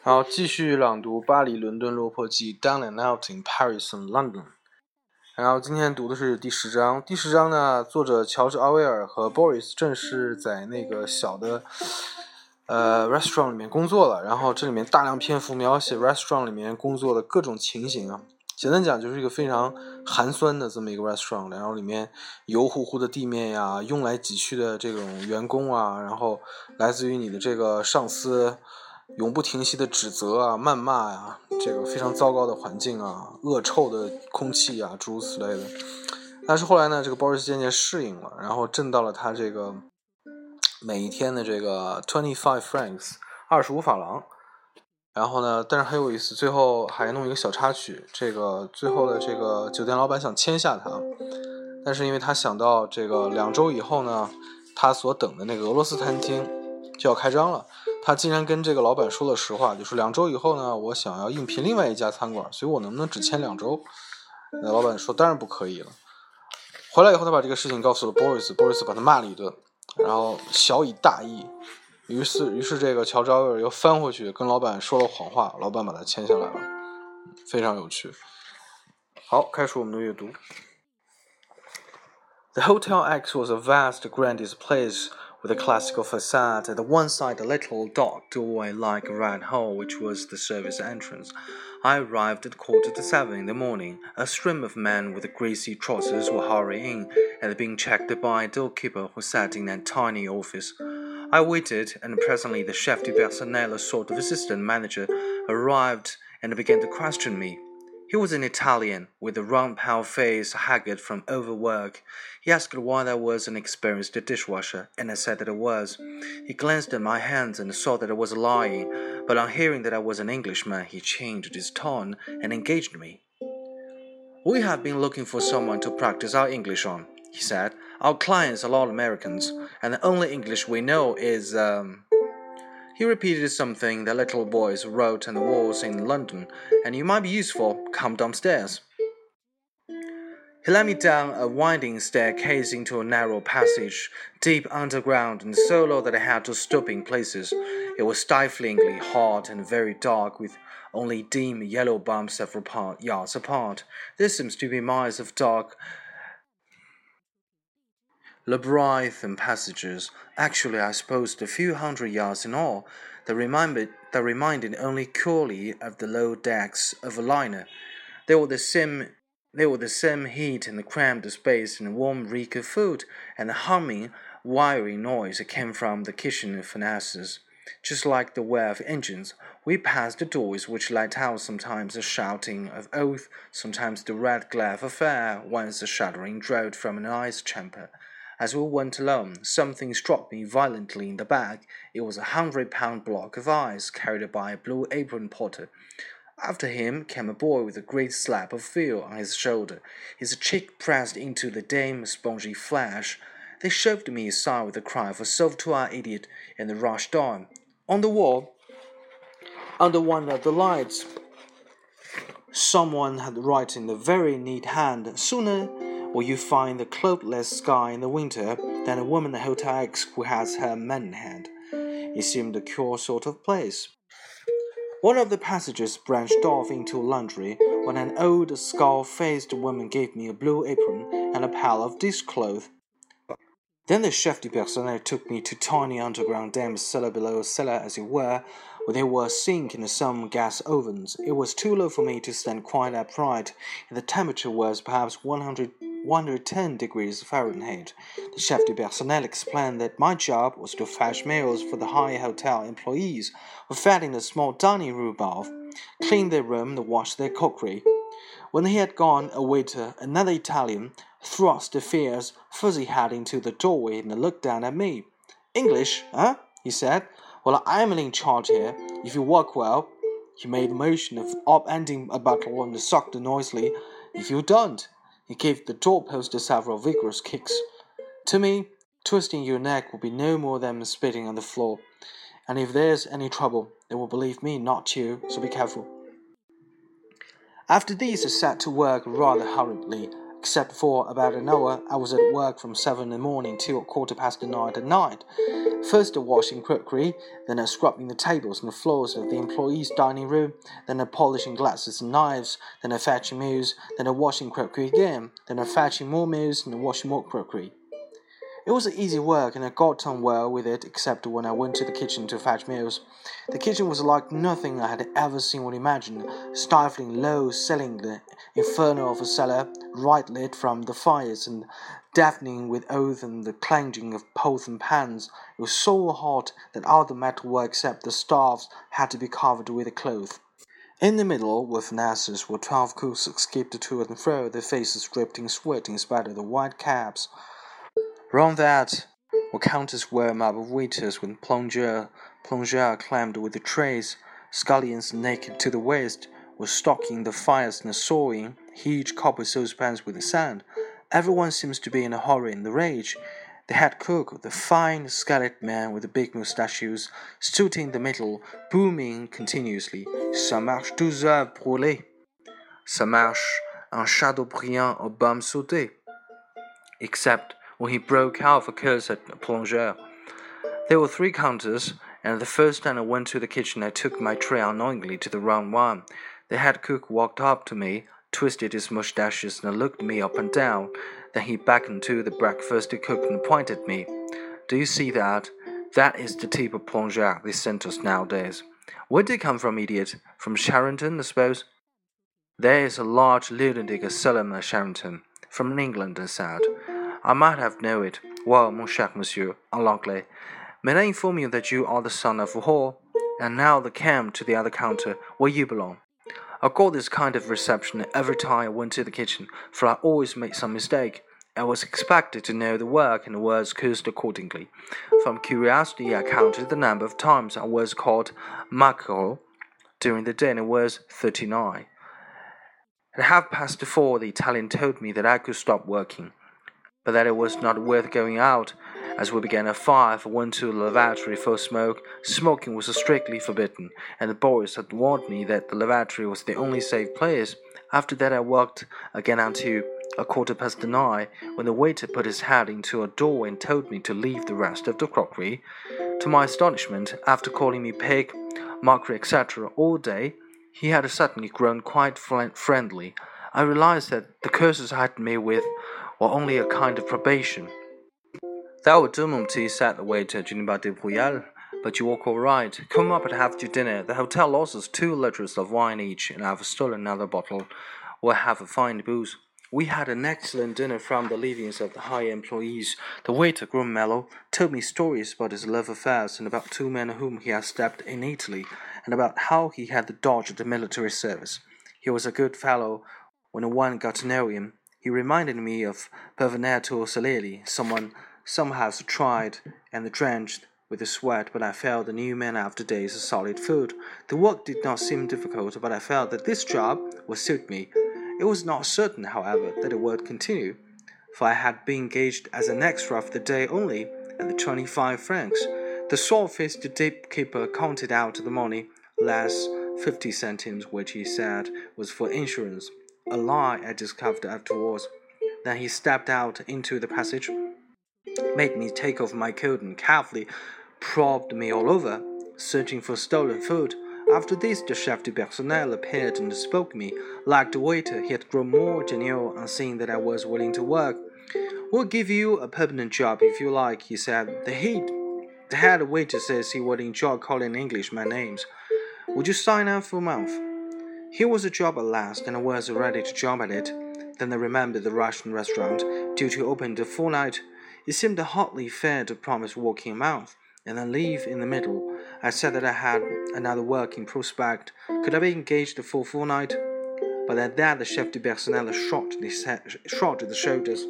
好，继续朗读《巴黎、伦敦落魄记》（Down and Out in Paris and London）。然后今天读的是第十章。第十章呢，作者乔治·奥威尔和 Boris 正是在那个小的呃 restaurant 里面工作了。然后这里面大量篇幅描写 restaurant 里面工作的各种情形啊。简单讲，就是一个非常寒酸的这么一个 restaurant。然后里面油乎乎的地面呀，用来挤去的这种员工啊，然后来自于你的这个上司。永不停息的指责啊、谩骂呀，这个非常糟糕的环境啊、恶臭的空气啊，诸如此类的。但是后来呢，这个鲍瑞斯渐渐适应了，然后挣到了他这个每一天的这个 twenty five francs 二十五法郎。然后呢，但是很有意思，最后还弄一个小插曲，这个最后的这个酒店老板想签下他，但是因为他想到这个两周以后呢，他所等的那个俄罗斯餐厅就要开张了。他竟然跟这个老板说了实话，就说两周以后呢，我想要应聘另外一家餐馆，所以我能不能只签两周？那老板说当然不可以了。回来以后，他把这个事情告诉了 Boris，Boris 把他骂了一顿，然后小以大义。于是，于是这个乔治奥威尔又翻回去跟老板说了谎话，老板把他签下来了，非常有趣。好，开始我们的阅读。The Hotel X was a vast, grand displace with a classical facade. At one side, a little dark doorway like a rat hole, which was the service entrance. I arrived at quarter to seven in the morning. A stream of men with greasy trousers were hurrying and being checked by a doorkeeper who sat in a tiny office. I waited, and presently the chef de personnel, a sort of assistant manager, arrived and began to question me. He was an Italian, with a round pale face, haggard from overwork. He asked why I was an experienced dishwasher, and I said that I was. He glanced at my hands and saw that I was lying, but on hearing that I was an Englishman, he changed his tone and engaged me. We have been looking for someone to practice our English on, he said. Our clients are all Americans, and the only English we know is, um, he repeated something the little boys wrote on the walls in London, and you might be useful. Come downstairs. He led me down a winding staircase into a narrow passage, deep underground and so low that I had to stop in places. It was stiflingly hot and very dark, with only dim yellow bumps several yards apart. There seems to be miles of dark labyrinthine passages, actually I suppose a few hundred yards in all, that reminded, that reminded only coolly of the low decks of a liner. They were the same they were the same heat and the cramped space and the warm reek of food and the humming, wiry noise that came from the kitchen furnaces. Just like the whir of engines, we passed the doors which let out sometimes a shouting of oath, sometimes the red glare of fire, once a shuddering draught from an ice chamber. As we went along, something struck me violently in the back. It was a hundred pound block of ice carried by a blue apron porter. After him came a boy with a great slab of veal on his shoulder, his cheek pressed into the dim, spongy flesh. They shoved me aside with a cry of a soft-to idiot and rushed on. On the wall, under one of the lights, someone had written in a very neat hand, Sooner will you find the cloudless sky in the winter than a woman at Hotel X who has her man in hand. It seemed a cure sort of place. One of the passages branched off into a laundry when an old skull faced woman gave me a blue apron and a pile of dishcloth. Then the chef de personnel took me to tiny underground dams, cellar below cellar as it were, where there were sink and some gas ovens. It was too low for me to stand quite upright, and the temperature was perhaps 100 110 degrees Fahrenheit. The chef de personnel explained that my job was to fetch meals for the high hotel employees who fed in the small dining room above, clean their room, and wash their cookery. When he had gone, a waiter, another Italian, thrust a fierce, fuzzy head into the doorway and looked down at me. English, huh? he said. Well, I'm in charge here. If you work well, he made a motion of upending a bottle and sucked noisily. If you don't, he gave the doorpost several vigorous kicks. To me, twisting your neck will be no more than spitting on the floor. And if there's any trouble, they will believe me, not you, so be careful. After this, I set to work rather hurriedly. Except for about an hour I was at work from seven in the morning till quarter past nine at night. First a washing crockery, then a scrubbing the tables and the floors of the employees' dining room, then a polishing glasses and knives, then a fetching meals, then a washing crockery again, then a fetching more meals and a washing more crockery. It was easy work, and I got on well with it, except when I went to the kitchen to fetch meals. The kitchen was like nothing I had ever seen or imagined, stifling, low ceilinged, inferno of a cellar, right lit from the fires, and deafening with oath and the clanging of pots and pans. It was so hot that all the metalwork except the staves had to be covered with a cloth. In the middle, with nurses, were twelve cooks skipped to and fro, their faces dripped in sweat in spite of the white caps. Round that were countless were mob of waiters with plongeur, plongeur clammed with the trays. Scullions naked to the waist were stocking the fires and sawing huge copper saucepans with the sand. Everyone seems to be in a hurry and a rage. The head cook, the fine scarlet man with the big moustaches, stood in the middle, booming continuously. Ça marche douze heures brûlées. Ça marche un Chateaubriand au baume sauté. Except when he broke out a curse at plongeur. There were three counters, and the first time I went to the kitchen, I took my tray unknowingly to the wrong one. The head cook walked up to me, twisted his mustaches, and looked me up and down. Then he beckoned to the breakfast cook and pointed me. Do you see that? That is the type of plongeur they send us nowadays. Where did they come from, idiot? From Charenton, I suppose? There is a large lunatic asylum at Charenton. From England, I said. I might have known it. Well, mon cher monsieur, unluckily. May I inform you that you are the son of a whore? And now the cam to the other counter, where you belong. I got this kind of reception every time I went to the kitchen, for I always made some mistake. I was expected to know the work and was cursed accordingly. From curiosity, I counted the number of times I was called mackerel during the day, and it was thirty-nine. At half past four, the Italian told me that I could stop working but that it was not worth going out. As we began at five, went to the lavatory for smoke. Smoking was strictly forbidden, and the boys had warned me that the lavatory was the only safe place. After that, I walked again until a quarter past nine, when the waiter put his head into a door and told me to leave the rest of the crockery. To my astonishment, after calling me pig, mockery, etc., all day, he had suddenly grown quite friendly. I realized that the curses I had met with or only a kind of probation. Do, Mumty, said the waiter, Juniba de Puyal. But you walk all right. Come up and have your dinner. The hotel us two liters of wine each, and I've stolen another bottle. We'll have a fine booze. We had an excellent dinner from the leavings of the higher employees. The waiter grew mellow, told me stories about his love affairs and about two men whom he had stabbed in Italy, and about how he had dodged the military service. He was a good fellow when one got to know him, he reminded me of Benvenuto Cellini, someone somehow tried and drenched with the sweat, but I felt the new man after days of solid food. The work did not seem difficult, but I felt that this job would suit me. It was not certain, however, that it would continue, for I had been engaged as an extra for the day only at the twenty-five francs. The salt-faced keeper counted out the money, less fifty centimes, which he said was for insurance a lie I discovered afterwards. Then he stepped out into the passage, made me take off my coat, and carefully probed me all over, searching for stolen food. After this, the chef de personnel appeared and spoke to me. Like the waiter, he had grown more genial on seeing that I was willing to work. We'll give you a permanent job if you like, he said. The head, the head waiter says he would enjoy calling Englishmen names. Would you sign up for a month? Here was a job at last, and I was ready to jump at it. Then I remembered the Russian restaurant, due to open the fortnight. It seemed hardly fair to promise working a month and then leave in the middle. I said that I had another working prospect. Could I be engaged for full fortnight? But at that, the chef de personnel shrugged the shoulders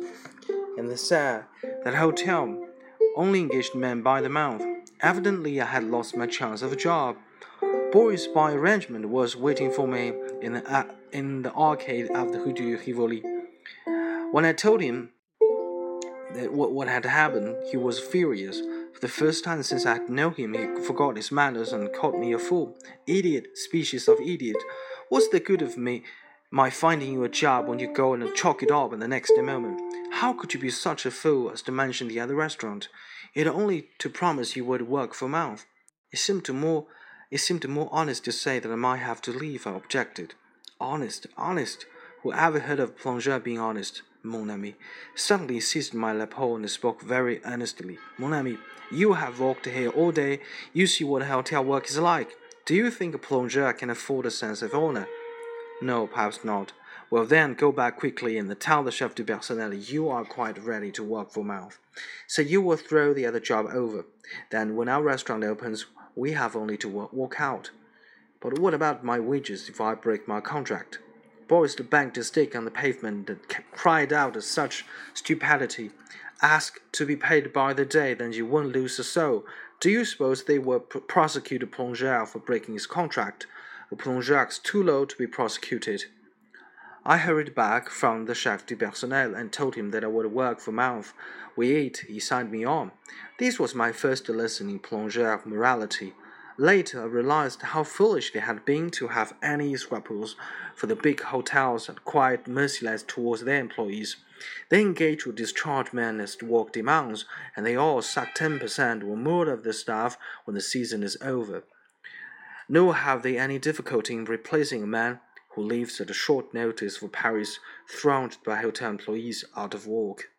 and said that hotel only engaged men by the month. Evidently, I had lost my chance of a job. Boris by arrangement was waiting for me in the, uh, in the arcade of the Rue du Rivoli. When I told him that what, what had happened, he was furious. For the first time since I had known him, he forgot his manners and called me a fool. Idiot, species of idiot. What's the good of me my finding you a job when you go and chalk it up in the next moment. How could you be such a fool as to mention the other restaurant? It only to promise you would work for a month. It seemed to more it seemed more honest to say that I might have to leave, I objected. Honest, honest. Who ever heard of plongeur being honest? Mon ami suddenly seized my lapel and spoke very earnestly. Mon ami, you have walked here all day. You see what hotel work is like. Do you think a plongeur can afford a sense of honor? No, perhaps not. Well, then, go back quickly and tell the chef de personnel you are quite ready to work for mouth. So you will throw the other job over. Then, when our restaurant opens, we have only to walk out. But what about my wages if I break my contract? Boris banged his stick on the pavement and cried out at such stupidity. Ask to be paid by the day, then you won't lose a soul. Do you suppose they will prosecute a plongeur for breaking his contract? Plongeur's too low to be prosecuted. I hurried back from the chef du personnel and told him that I would work for month. We ate, he signed me on. This was my first lesson in plongeur morality. Later, I realized how foolish they had been to have any scruples, for the big hotels are quite merciless towards their employees. They engage to discharge men as work demands, and they all suck 10% or more of the staff when the season is over. Nor have they any difficulty in replacing a man who leaves at a short notice for Paris, thronged by hotel employees out of work.